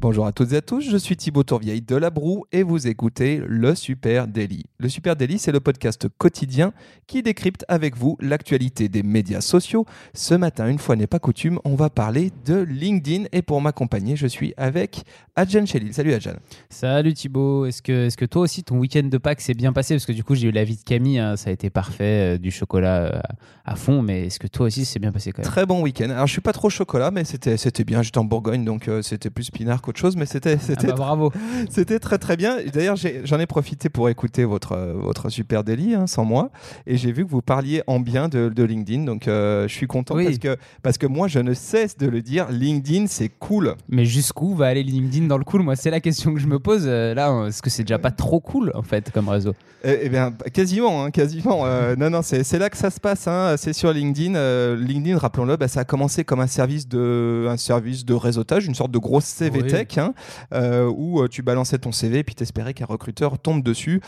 Bonjour à toutes et à tous, je suis Thibaut Tourvieille de La Broue et vous écoutez Le Super Daily. Le Super Daily, c'est le podcast quotidien qui décrypte avec vous l'actualité des médias sociaux. Ce matin, une fois n'est pas coutume, on va parler de LinkedIn et pour m'accompagner, je suis avec Adjan Chelil. Salut Adjan. Salut Thibaut, est-ce que, est que toi aussi ton week-end de Pâques s'est bien passé? Parce que du coup, j'ai eu l'avis de Camille, hein, ça a été parfait, euh, du chocolat euh, à fond, mais est-ce que toi aussi c'est bien passé quand même? Très bon week-end. Alors, je suis pas trop chocolat, mais c'était c'était bien. J'étais en Bourgogne, donc euh, c'était plus pinard qu'autre chose, mais c'était Ah c'était bah, bravo C'était très très bien. D'ailleurs, j'en ai, profité pour écouter votre, votre super délit hein, sans moi. Et j'ai vu que vous parliez en bien de, de LinkedIn. Donc, euh, je suis content Oui. parce, que, parce que moi, je ne cesse de le dire. LinkedIn, c'est cool. Mais jusqu'où va aller LinkedIn dans le cool? Moi, c'est la question que je me pose. euh, là, euh, est-ce que c'est déjà pas trop cool en fait comme réseau? Eh eh bien, quasiment, hein, quasiment. Euh, non, non, c'est là que ça se passe. hein. C'est sur LinkedIn. LinkedIn, rappelons-le, bah, ça a commencé comme un service de, un service de réseautage, une sorte de grosse CV Oui. Hein, euh, où euh, tu balançais ton CV et puis t'espérais qu'un recruteur tombe dessus.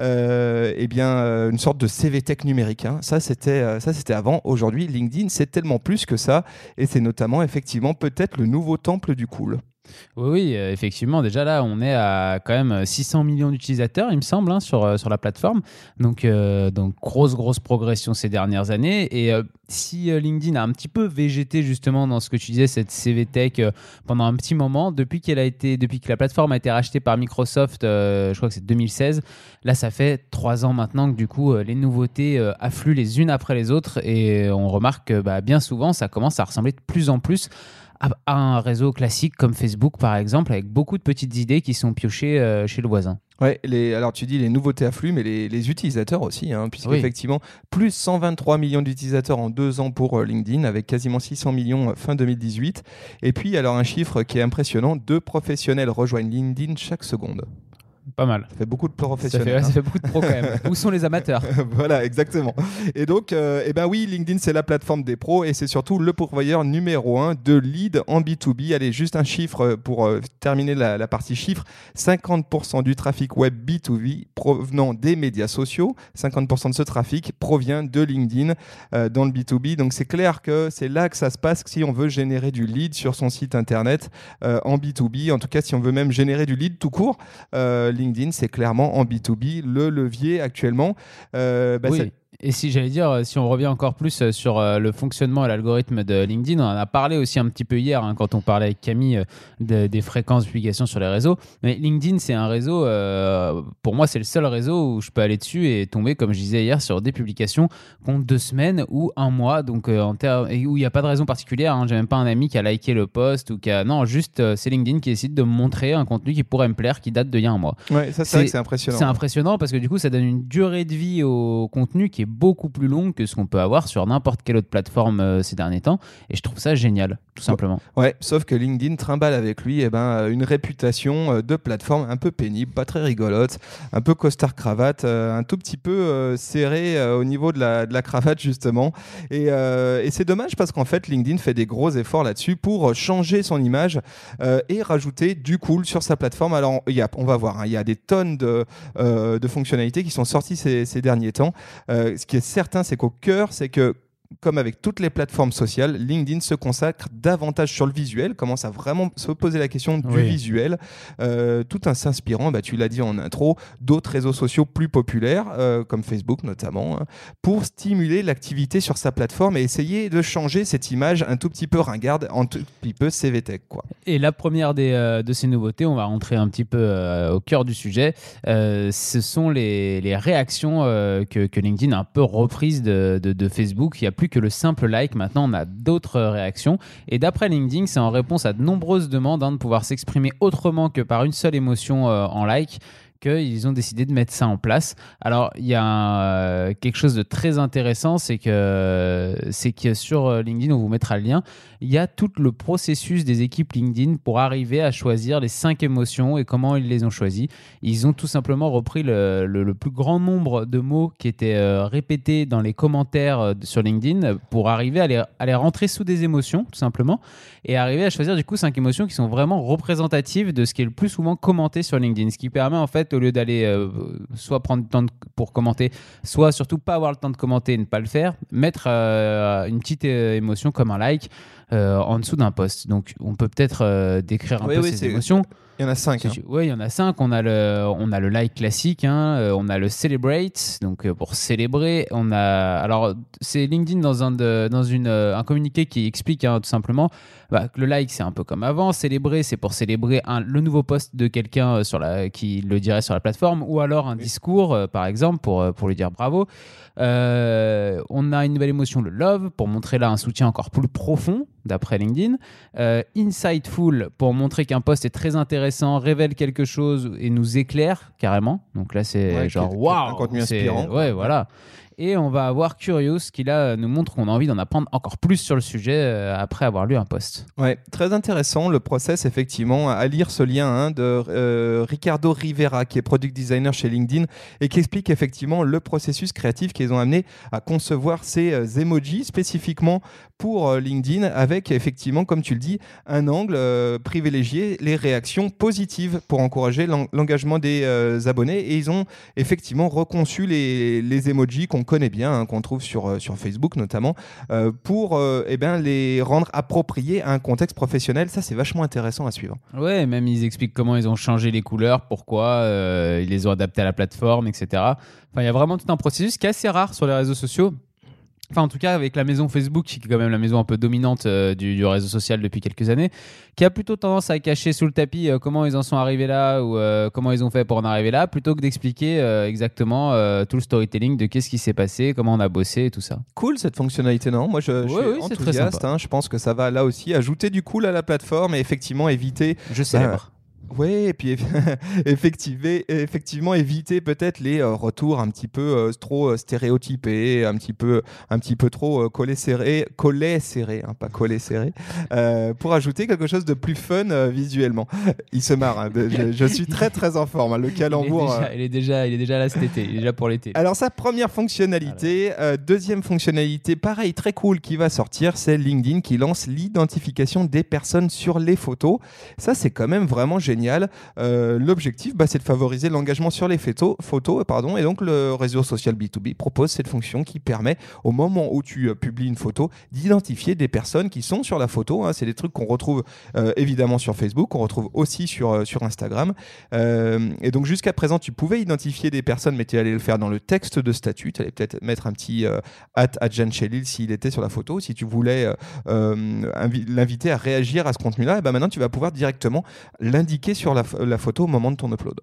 Euh, eh bien, une sorte de CV tech numérique. hein. Ça, c'était, ça, c'était avant. Aujourd'hui, LinkedIn, c'est tellement plus que ça, et c'est notamment effectivement peut-être le nouveau temple du cool. Oui, oui, euh, effectivement. Déjà là, on est à quand même 600 millions d'utilisateurs, il me semble, hein, sur, euh, sur la plateforme. Donc, euh, donc, grosse, grosse progression ces dernières années. Et euh, si euh, LinkedIn a un petit peu végété justement dans ce que tu disais, cette CV Tech, euh, pendant un petit moment, depuis qu'elle a été, depuis que la plateforme a été rachetée par Microsoft, euh, je crois que c'est 2016, là, ça fait trois ans maintenant que du coup, euh, les nouveautés euh, affluent les unes après les autres. Et on remarque que bah, bien souvent, ça commence à ressembler de plus en plus à un réseau classique comme Facebook par exemple, avec beaucoup de petites idées qui sont piochées euh, chez le voisin. Ouais, les, alors tu dis les nouveautés affluent, mais les, les utilisateurs aussi, hein, puisque Oui. effectivement, plus 123 millions d'utilisateurs en deux ans pour euh, LinkedIn, avec quasiment 600 millions euh, fin 2018. Et puis, alors un chiffre qui est impressionnant, deux professionnels rejoignent LinkedIn chaque seconde. Pas mal. Ça fait beaucoup de Ça fait, professionnels. ouais, hein. ça fait beaucoup de pros quand même. Où sont les amateurs? Voilà, exactement. Et donc, euh, eh ben oui, LinkedIn, c'est la plateforme des pros et c'est surtout le pourvoyeur numéro un de leads en B2B. Allez, juste un chiffre euh, pour euh, terminer la, la partie chiffres. 50% du trafic web B2B provenant des médias sociaux, 50% de ce trafic provient de LinkedIn euh, dans le B2B. Donc, c'est clair que c'est là que ça se passe si on veut générer du lead sur son site internet en B2B. En tout cas, si on veut même générer du lead tout court, euh, LinkedIn, c'est clairement en B2B le levier actuellement. Euh, bah, Oui. Et si j'allais dire, euh, si on revient encore plus euh, sur euh, le fonctionnement et l'algorithme de LinkedIn, on en a parlé aussi un petit peu hier hein, quand on parlait avec Camille de- des fréquences de publication sur les réseaux. Mais LinkedIn, c'est un réseau, euh, pour moi, c'est le seul réseau où je peux aller dessus et tomber, comme je disais hier, sur des publications qui ont deux semaines ou un mois, donc euh, en et où il n'y a pas de raison particulière. Hein. J'ai même pas un ami qui a liké le post ou qui a. Non, juste euh, c'est LinkedIn qui décide de me montrer un contenu qui pourrait me plaire, qui date d'il y a un mois. Ouais, ça c'est vrai C'est- que c'est impressionnant. C'est impressionnant parce que du coup, ça donne une durée de vie au contenu qui est beaucoup plus longue que ce qu'on peut avoir sur n'importe quelle autre plateforme euh, ces derniers temps. Et je trouve ça génial, tout simplement. Ouais, sauf que LinkedIn trimballe avec lui eh ben, euh, une réputation euh, de plateforme un peu pénible, pas très rigolote, un peu costard cravate, euh, un tout petit peu serré au niveau de la, de la cravate justement. Et, et c'est dommage parce qu'en fait LinkedIn fait des gros efforts là-dessus pour changer son image et rajouter du cool sur sa plateforme. Alors y a, on va voir, hein, il y a des tonnes de, de fonctionnalités qui sont sorties ces, ces derniers temps. Euh, ce qui est certain, c'est qu'au cœur, c'est que comme avec toutes les plateformes sociales, LinkedIn se consacre davantage sur le visuel, commence à vraiment se poser la question du Oui. visuel, euh, tout en s'inspirant, bah, tu l'as dit en intro, d'autres réseaux sociaux plus populaires, euh, comme Facebook notamment, hein, pour stimuler l'activité sur sa plateforme et essayer de changer cette image un tout petit peu ringarde, un tout petit peu CVTech. Quoi. Et la première des, euh, de ces nouveautés, on va rentrer un petit peu au cœur du sujet, ce sont les, les réactions que, que LinkedIn a un peu reprises de, de- de Facebook. Il n'y a plus que le simple like, maintenant on a d'autres réactions. Et d'après LinkedIn, c'est en réponse à de nombreuses demandes hein, de pouvoir s'exprimer autrement que par une seule émotion euh, en like qu'ils ont décidé de mettre ça en place. Alors, il y a euh, quelque chose de très intéressant, c'est que, c'est que sur euh, LinkedIn, on vous mettra le lien, il y a tout le processus des équipes LinkedIn pour arriver à choisir les cinq émotions et comment ils les ont choisies. Ils ont tout simplement repris le, le- le plus grand nombre de mots qui étaient euh, répétés dans les commentaires sur LinkedIn pour arriver à les, à les rentrer sous des émotions, tout simplement, et arriver à choisir du coup cinq émotions qui sont vraiment représentatives de ce qui est le plus souvent commenté sur LinkedIn, ce qui permet en fait au lieu d'aller euh, soit prendre du temps pour commenter, soit surtout pas avoir le temps de commenter et ne pas le faire, mettre euh, une petite euh, émotion comme un like euh, en dessous d'un post. Donc, on peut peut-être euh, décrire un Oui, peu oui, ces émotions. Il y en a cinq. Hein. Ouais, il y en a cinq. On a le, on a le like classique, hein, euh, on a le celebrate, donc pour célébrer. On a, alors c'est LinkedIn dans un de- dans une un communiqué qui explique hein, tout simplement bah, que le like c'est un peu comme avant. Célébrer, c'est pour célébrer un, le nouveau post de quelqu'un sur la qui le dirait sur la plateforme, ou alors un discours, euh, par exemple, pour pour lui dire bravo. On a une nouvelle émotion, le love, pour montrer là un soutien encore plus profond, d'après LinkedIn. Euh, insightful, pour montrer qu'un post est très intéressant, révèle quelque chose et nous éclaire carrément. Donc là, c'est Ouais, genre waouh, un contenu inspirant. Ouais, voilà. Et on va avoir Curious qui là nous montre qu'on a envie d'en apprendre encore plus sur le sujet euh, après avoir lu un post. Ouais, très intéressant le process effectivement à lire ce lien hein, de euh, Ricardo Rivera qui est product designer chez LinkedIn et qui explique effectivement le processus créatif qu'ils ont amené à concevoir ces emojis spécifiquement pour euh, LinkedIn avec effectivement comme tu le dis un angle euh, privilégié les réactions positives pour encourager l'en- l'engagement des euh, abonnés et ils ont effectivement reconçu les, les emojis qu'on connaît bien hein, qu'on trouve sur, sur Facebook notamment pour eh ben, les rendre appropriés à un contexte professionnel. Ça, c'est vachement intéressant à suivre. Ouais, même ils expliquent comment ils ont changé les couleurs, pourquoi ils les ont adaptés à la plateforme, etc. Enfin, il y a vraiment tout un processus qui est assez rare sur les réseaux sociaux. Enfin, en tout cas, avec la maison Facebook, qui est quand même la maison un peu dominante euh, du, du réseau social depuis quelques années, qui a plutôt tendance à cacher sous le tapis euh, comment ils en sont arrivés là ou euh, comment ils ont fait pour en arriver là, plutôt que d'expliquer euh, exactement euh, tout le storytelling de qu'est-ce qui s'est passé, comment on a bossé et tout ça. Cool cette fonctionnalité, non? Moi, je, je Ouais, suis très enthousiaste. hein. je pense que ça va là aussi ajouter du cool à la plateforme et effectivement éviter. Je célèbre. Oui, et puis effectivement, effectivement éviter peut-être les euh, retours un petit peu euh, trop euh, stéréotypés, un petit peu, un petit peu trop collés serrés, collés serrés, hein, pas collés serrés, euh, pour ajouter quelque chose de plus fun euh, visuellement. Il se marre. hein, je, je suis très très en forme. hein, le il, est calembour. euh, il, est déjà, il est déjà là cet été, il est déjà pour l'été. alors sa première fonctionnalité, deuxième fonctionnalité, pareil, très cool qui va sortir, c'est LinkedIn qui lance l'identification des personnes sur les photos. Ça c'est quand même vraiment génial. Euh, L'objectif, bah, c'est de favoriser l'engagement sur les photos, pardon, et donc le réseau social B2B propose cette fonction qui permet au moment où tu euh, publies une photo d'identifier des personnes qui sont sur la photo. hein. C'est des trucs qu'on retrouve euh, évidemment sur Facebook, qu'on retrouve aussi sur, sur Instagram. Et donc jusqu'à présent, tu pouvais identifier des personnes, mais tu allais le faire dans le texte de statut. Tu allais peut-être mettre un petit at Adjan Chelil s'il était sur la photo. Si tu voulais invi- l'inviter à réagir à ce contenu-là, et ben maintenant tu vas pouvoir directement l'indiquer sur la, ph- la photo au moment de ton upload.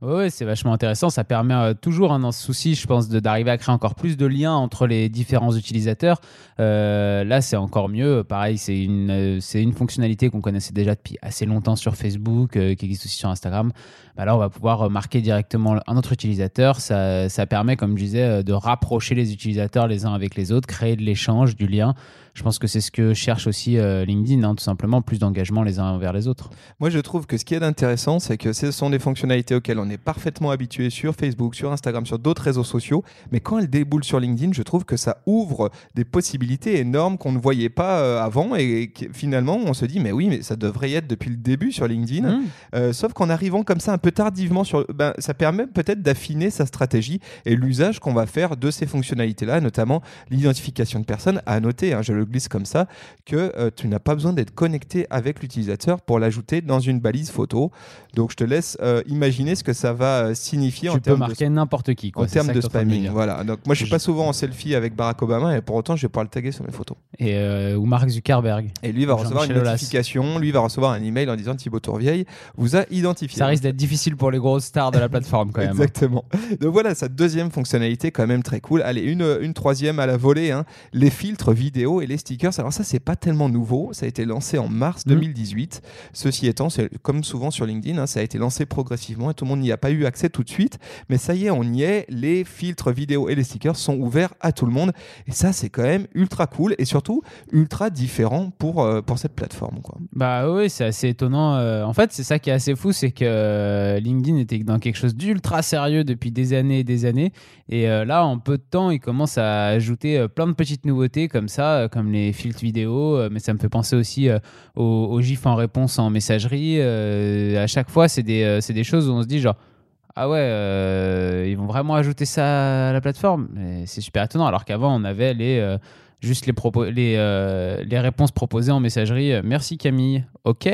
Ouais, c'est vachement intéressant. Ça permet euh, toujours, hein, dans ce souci, je pense, d'arriver à créer encore plus de liens entre les différents utilisateurs. Euh, là, c'est encore mieux. Pareil, c'est une, euh, une fonctionnalité qu'on connaissait déjà depuis assez longtemps sur Facebook, qui existe aussi sur Instagram. Bah là, on va pouvoir marquer directement un autre utilisateur. Ça, ça permet, comme je disais, de rapprocher les utilisateurs les uns avec les autres, créer de l'échange, du lien. Je pense que c'est ce que cherche aussi euh, LinkedIn, hein, tout simplement, plus d'engagement les uns envers les autres. Moi, je trouve que ce qui est intéressant, c'est que ce sont des fonctionnalités auxquelles on est parfaitement habitué sur Facebook, sur Instagram, sur d'autres réseaux sociaux. Mais quand elles déboulent sur LinkedIn, je trouve que ça ouvre des possibilités énormes qu'on ne voyait pas euh, avant. Et finalement, on se dit, mais oui, mais ça devrait y être depuis le début sur LinkedIn. Mmh. Euh, sauf qu'en arrivant comme ça un peu tardivement, sur, ben, ça permet peut-être d'affiner sa stratégie et l'usage qu'on va faire de ces fonctionnalités-là, notamment l'identification de personnes. À noter, hein, je le glisse comme ça, que euh, tu n'as pas besoin d'être connecté avec l'utilisateur pour l'ajouter dans une balise photo. Donc je te laisse euh, imaginer ce que ça va euh, signifier en Tu peux termes de marquer n'importe qui. Quoi. en termes de en spamming, voilà. Donc moi je suis pas souvent en selfie avec Barack Obama et pour autant je vais pouvoir le taguer sur mes photos. Et, euh, ou Mark Zuckerberg. Et lui va recevoir une notification, lui va recevoir un email en disant Thibaut Tourvieille vous a identifié. Ça risque d'être difficile pour les grosses stars de la plateforme quand même. hein. Exactement. Donc voilà, sa deuxième fonctionnalité quand même très cool. Allez, une, une troisième à la volée, hein, les filtres vidéo et les stickers. Alors ça, c'est pas tellement nouveau. Ça a été lancé en mars Mhm. 2018. Ceci étant, comme souvent sur LinkedIn, hein, ça a été lancé progressivement et tout le monde n'y a pas eu accès tout de suite. Mais ça y est, on y est. Les filtres vidéo et les stickers sont ouverts à tout le monde. Et ça, c'est quand même ultra cool et surtout ultra différent pour, euh, pour cette plateforme. Quoi. Bah oui, c'est assez étonnant. Euh, en fait, c'est ça qui est assez fou, c'est que euh, LinkedIn était dans quelque chose d'ultra sérieux depuis des années et des années. Et euh, là, en peu de temps, ils commencent à ajouter plein de petites nouveautés comme ça, comme les filtres vidéo. euh, mais ça me fait penser aussi euh, aux, aux gifs en réponse en messagerie. Euh, à chaque fois, c'est des, des choses où on se dit genre. ah ouais, ils vont vraiment ajouter ça à la plateforme. C'est super étonnant. Alors qu'avant, on avait les, juste les, les, les réponses proposées en messagerie. Merci Camille. Ok.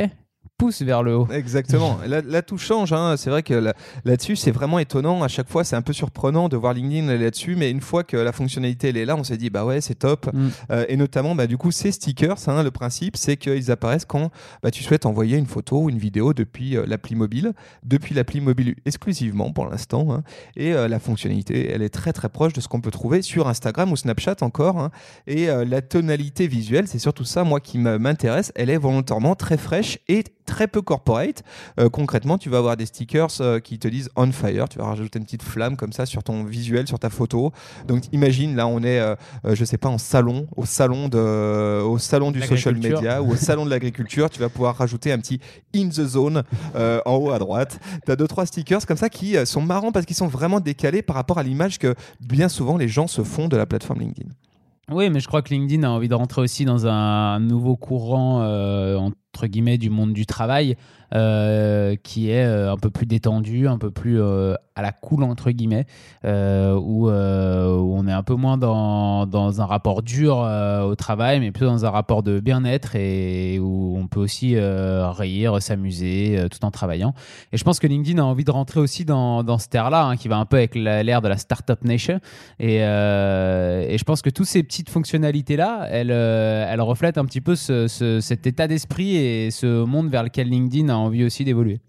Pouce vers le haut. Exactement. Là, là, tout change. hein. C'est vrai que là- là-dessus, c'est vraiment étonnant. À chaque fois, c'est un peu surprenant de voir LinkedIn là-dessus. Mais une fois que la fonctionnalité elle est là, on s'est dit, bah ouais, c'est top. Mm. Euh, et notamment, bah, du coup, ces stickers, hein, le principe, c'est qu'ils apparaissent quand bah, tu souhaites envoyer une photo ou une vidéo depuis euh, l'appli mobile, depuis l'appli mobile exclusivement pour l'instant. hein. Et euh, la fonctionnalité, elle est très très proche de ce qu'on peut trouver sur Instagram ou Snapchat encore. hein. Et euh, la tonalité visuelle, c'est surtout ça, moi, qui m'intéresse. Elle est volontairement très fraîche et très peu corporate. Euh, concrètement, tu vas avoir des stickers euh, qui te disent on fire. Tu vas rajouter une petite flamme comme ça sur ton visuel, sur ta photo. Donc, imagine, là, on est, euh, euh, je sais pas, en salon, au salon de, au salon du social media ou au salon de l'agriculture. Tu vas pouvoir rajouter un petit in the zone en haut à droite. Tu as deux trois stickers comme ça qui sont marrants parce qu'ils sont vraiment décalés par rapport à l'image que bien souvent les gens se font de la plateforme LinkedIn. Oui, mais je crois que LinkedIn a envie de rentrer aussi dans un nouveau courant, euh, entre guillemets, du monde du travail, euh, qui est euh, un peu plus détendu, un peu plus euh, à la cool, entre guillemets, où, où on est un peu moins dans, dans un rapport dur au travail, mais plutôt dans un rapport de bien-être et où on peut aussi rire, s'amuser tout en travaillant. Et je pense que LinkedIn a envie de rentrer aussi dans, dans cette ère-là, hein, qui va un peu avec l'ère de la Startup Nation. Et, et je pense que toutes ces petites fonctionnalités-là, elles, elles reflètent un petit peu ce- ce- cet état d'esprit ce monde vers lequel LinkedIn a envie aussi d'évoluer.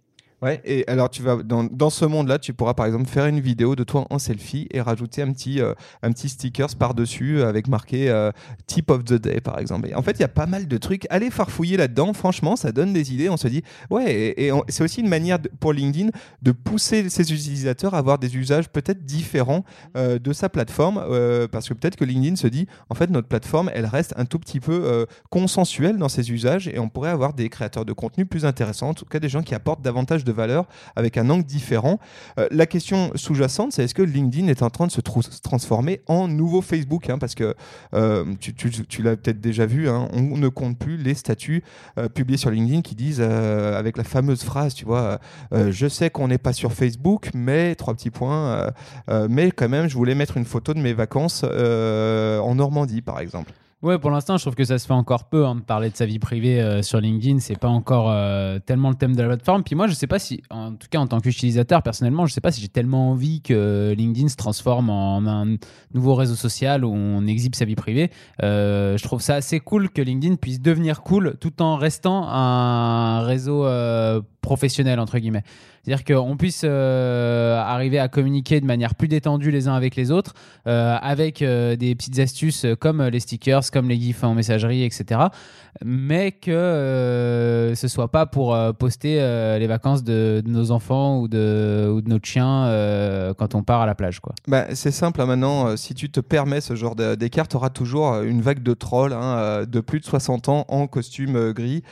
Ouais, et alors tu vas dans, dans ce monde-là, tu pourras par exemple faire une vidéo de toi en selfie et rajouter un petit euh, un petit stickers par-dessus avec marqué euh, tip of the day par exemple. Et en fait, il y a pas mal de trucs. Allez farfouiller là-dedans, franchement, ça donne des idées. On se dit ouais, et, c'est aussi une manière de- pour LinkedIn de pousser ses utilisateurs à avoir des usages peut-être différents euh, de sa plateforme euh, parce que peut-être que LinkedIn se dit en fait notre plateforme, elle reste un tout petit peu euh, consensuelle dans ses usages et on pourrait avoir des créateurs de contenu plus intéressants, en tout cas des gens qui apportent davantage de valeur avec un angle différent. Euh, la question sous-jacente, c'est est-ce que LinkedIn est en train de se, transformer en nouveau Facebook hein, Parce que euh, tu, l'as peut-être déjà vu, hein, on ne compte plus les statuts euh, publiés sur LinkedIn qui disent avec la fameuse phrase, tu vois, je sais qu'on n'est pas sur Facebook, mais trois petits points, mais quand même, je voulais mettre une photo de mes vacances en Normandie, par exemple. Ouais, pour l'instant, je trouve que ça se fait encore peu hein, de parler de sa vie privée euh, sur LinkedIn. C'est pas encore euh, tellement le thème de la plateforme. Puis moi, je sais pas si, en tout cas en tant qu'utilisateur, personnellement, je sais pas si j'ai tellement envie que LinkedIn se transforme en un nouveau réseau social où on exhibe sa vie privée. Euh, je trouve ça assez cool que LinkedIn puisse devenir cool tout en restant un réseau professionnel entre guillemets. C'est-à-dire qu'on puisse euh, arriver à communiquer de manière plus détendue les uns avec les autres, euh, avec euh, des petites astuces comme les stickers, comme les gifs en messagerie, etc. Mais que ce soit pas pour poster les vacances de, nos enfants ou de, ou de notre chien quand on part à la plage. Quoi. Bah, c'est simple hein, maintenant, si tu te permets ce genre d'écart, tu auras toujours une vague de trolls hein, de plus de 60 ans en costume gris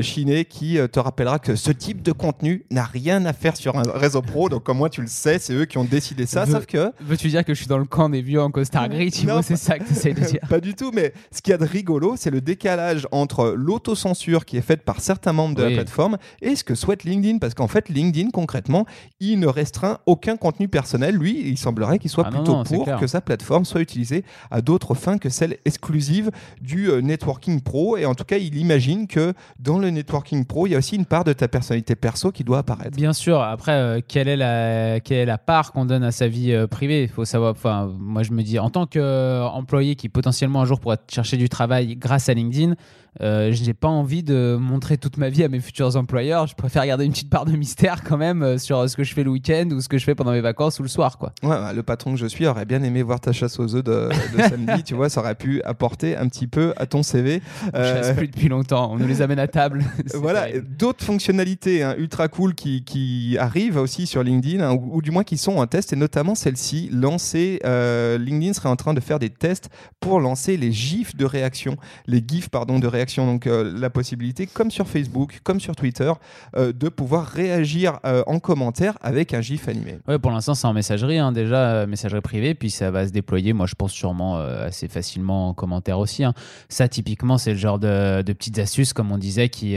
chiné qui te rappellera que ce type de contenu n'a rien à faire sur un réseau pro. Donc, comme moi, tu le sais, c'est eux qui ont décidé ça. Veux- Sauf que. Veux-tu dire que je suis dans le camp des vieux en costard gris, Thibaut Non, C'est ça que tu essayes de dire Pas du tout, mais ce qu'il y a de rigolo, c'est le décalage entre l'autocensure qui est faite par certains membres de Oui. la plateforme et ce que souhaite LinkedIn. Parce qu'en fait, LinkedIn, concrètement, il ne restreint aucun contenu personnel. Lui, il semblerait qu'il soit Ah plutôt non, pour que sa plateforme soit utilisée à d'autres fins que celles exclusives du euh, networking pro. Et en tout cas, il imagine que dans le networking pro, il y a aussi une part de ta personnalité perso qui doit apparaître. Bien sûr. Après, euh, quelle, est la, quelle est la part qu'on donne à sa vie euh, privée? Il faut savoir. Enfin, moi, je me dis, en tant qu'employé qui potentiellement un jour pourrait chercher du travail grâce à LinkedIn, euh, je n'ai pas envie de montrer toute ma vie à mes futurs employeurs. Je préfère garder une petite part de mystère quand même euh, sur ce que je fais le week-end ou ce que je fais pendant mes vacances ou le soir, quoi. Ouais, bah, le patron que je suis aurait bien aimé voir ta chasse aux œufs de, de samedi. tu vois, ça aurait pu apporter un petit peu à ton CV. Je Euh, chasse plus depuis longtemps. On nous les amène à table. Voilà, d'autres fonctionnalités hein, ultra cool qui, qui arrivent aussi sur LinkedIn, hein, ou, du moins qui sont en test, et notamment celle-ci, lancer, euh, LinkedIn serait en train de faire des tests pour lancer les GIFs de réaction, les GIFs pardon de réaction. Donc la possibilité, comme sur Facebook, comme sur Twitter, de pouvoir réagir en commentaire avec un GIF animé. Ouais, pour l'instant, c'est en messagerie, hein, déjà, messagerie privée, puis ça va se déployer, moi je pense sûrement assez facilement en commentaire aussi. Hein. Ça, typiquement, c'est le genre de, petites astuces, comme on disait, qui,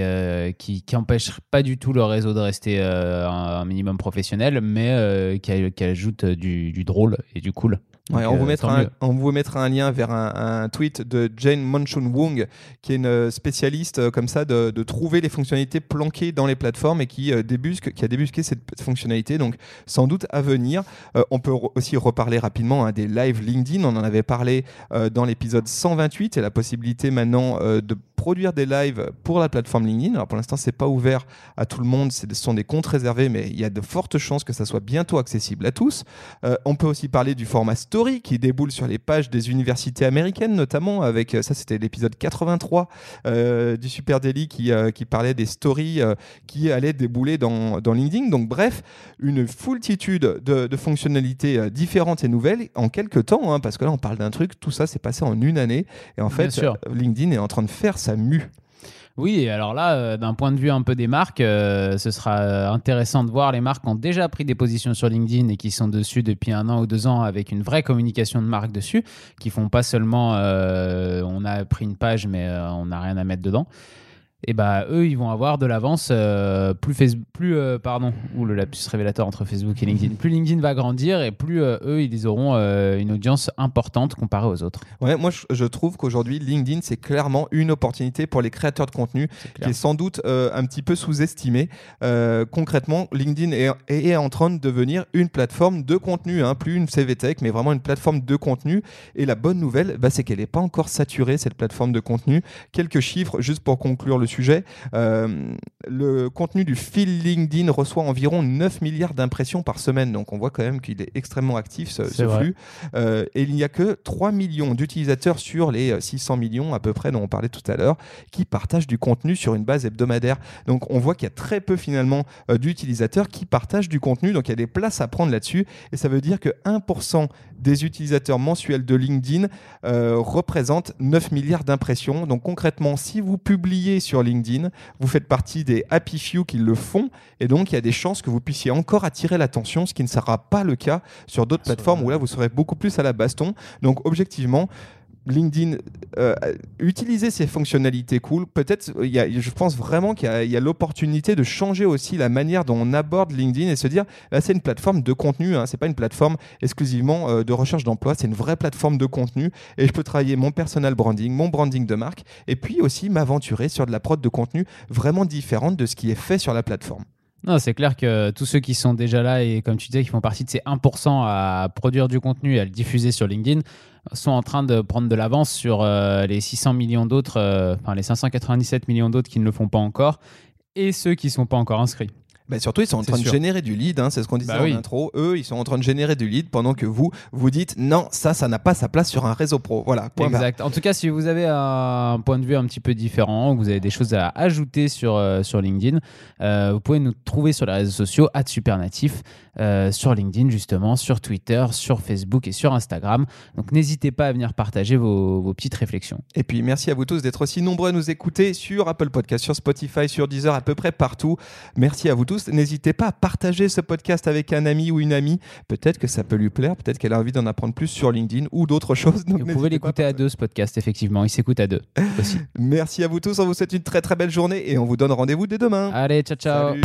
qui, qui empêchent pas du tout le réseau de rester un, minimum professionnel, mais qui, qui ajoute du drôle et du cool on, vous mettra un, on, vous mettra un, lien vers un, tweet de Jane Monchun Wong, qui est une euh, spécialiste euh, comme ça de, trouver les fonctionnalités planquées dans les plateformes et qui, euh, débusque, qui a débusqué cette fonctionnalité. Donc, sans doute à venir. on peut aussi reparler rapidement hein, des live LinkedIn. On en avait parlé dans l'épisode 128 et la possibilité maintenant de produire des lives pour la plateforme LinkedIn. Alors pour l'instant, c'est pas ouvert à tout le monde, ce sont des comptes réservés, mais il y a de fortes chances que ça soit bientôt accessible à tous. Euh, on peut aussi parler du format story qui déboule sur les pages des universités américaines, notamment avec euh, ça, c'était l'épisode 83 euh, du Super Daily qui, qui parlait des stories qui allaient débouler dans, dans, LinkedIn. Donc bref, une foultitude de, de fonctionnalités différentes et nouvelles en quelques temps, hein, parce que là on parle d'un truc, tout ça s'est passé en une année, et en fait LinkedIn est en train de faire ça oui, alors là, euh, d'un point de vue un peu des marques, euh, ce sera euh, intéressant de voir les marques qui ont déjà pris des positions sur LinkedIn et qui sont dessus depuis un an ou deux ans avec une vraie communication de marque dessus, qui font pas seulement on a pris une page mais on n'a rien à mettre dedans et bah eux ils vont avoir de l'avance euh, plus Facebook, plus euh, pardon ou le lapsus révélateur entre Facebook et LinkedIn. Plus LinkedIn va grandir et plus euh, eux ils auront une audience importante comparée aux autres. Ouais moi je, trouve qu'aujourd'hui LinkedIn c'est clairement une opportunité pour les créateurs de contenu qui est sans doute un petit peu sous-estimé concrètement LinkedIn est, est, en train de devenir une plateforme de contenu hein, plus une CVTech mais vraiment une plateforme de contenu. Et la bonne nouvelle bah, c'est qu'elle n'est pas encore saturée cette plateforme de contenu. Quelques chiffres juste pour conclure le sujet. Euh, le contenu du fil LinkedIn reçoit environ 9 milliards d'impressions par semaine, donc on voit quand même qu'il est extrêmement actif ce, flux. Euh, et il n'y a que 3 millions d'utilisateurs sur les 600 millions à peu près dont on parlait tout à l'heure qui partagent du contenu sur une base hebdomadaire. Donc on voit qu'il y a très peu finalement euh, d'utilisateurs qui partagent du contenu, donc il y a des places à prendre là-dessus. Et ça veut dire que 1% des utilisateurs mensuels de LinkedIn représentent 9 milliards d'impressions. Donc concrètement, si vous publiez sur LinkedIn. Vous faites partie des happy few qui le font. Et donc, il y a des chances que vous puissiez encore attirer l'attention, ce qui ne sera pas le cas sur d'autres plateformes où là, vous serez beaucoup plus à la baston. Donc, objectivement, LinkedIn, euh, utiliser ces fonctionnalités cool, peut-être, je pense vraiment qu'il y a, l'opportunité de changer aussi la manière dont on aborde LinkedIn et se dire, là, c'est une plateforme de contenu, hein, c'est pas une plateforme exclusivement euh, de recherche d'emploi, c'est une vraie plateforme de contenu et je peux travailler mon personal branding, mon branding de marque et puis aussi m'aventurer sur de la prod de contenu vraiment différente de ce qui est fait sur la plateforme. Non, c'est clair que tous ceux qui sont déjà là et comme tu disais, qui font partie de ces 1% à produire du contenu et à le diffuser sur LinkedIn, sont en train de prendre de l'avance sur euh, les 600 millions d'autres, euh, enfin les 597 millions d'autres qui ne le font pas encore et ceux qui ne sont pas encore inscrits. Bah, surtout, ils sont en train de générer du lead, hein, c'est ce qu'on disait bah en intro. Eux, ils sont en train de générer du lead pendant que vous, vous dites non, ça, ça n'a pas sa place sur un réseau pro. Voilà. exact. En tout cas, si vous avez un point de vue un petit peu différent, vous avez des choses à ajouter sur, euh, sur LinkedIn, euh, vous pouvez nous trouver sur les réseaux sociaux, Supernatif, euh, sur LinkedIn justement, sur Twitter, sur Facebook et sur Instagram. Donc n'hésitez pas à venir partager vos, vos, petites réflexions. Et puis merci à vous tous d'être aussi nombreux à nous écouter sur Apple Podcast, sur Spotify, sur Deezer, à peu près partout. Merci à vous tous. N'hésitez pas à partager ce podcast avec un ami ou une amie. Peut-être que ça peut lui plaire, peut-être qu'elle a envie d'en apprendre plus sur LinkedIn ou d'autres choses. vous pouvez l'écouter à deux, ce podcast, effectivement. Il s'écoute à deux aussi. Merci à vous tous. On vous souhaite une très très belle journée et on vous donne rendez-vous dès demain. Allez, ciao ciao. Salut.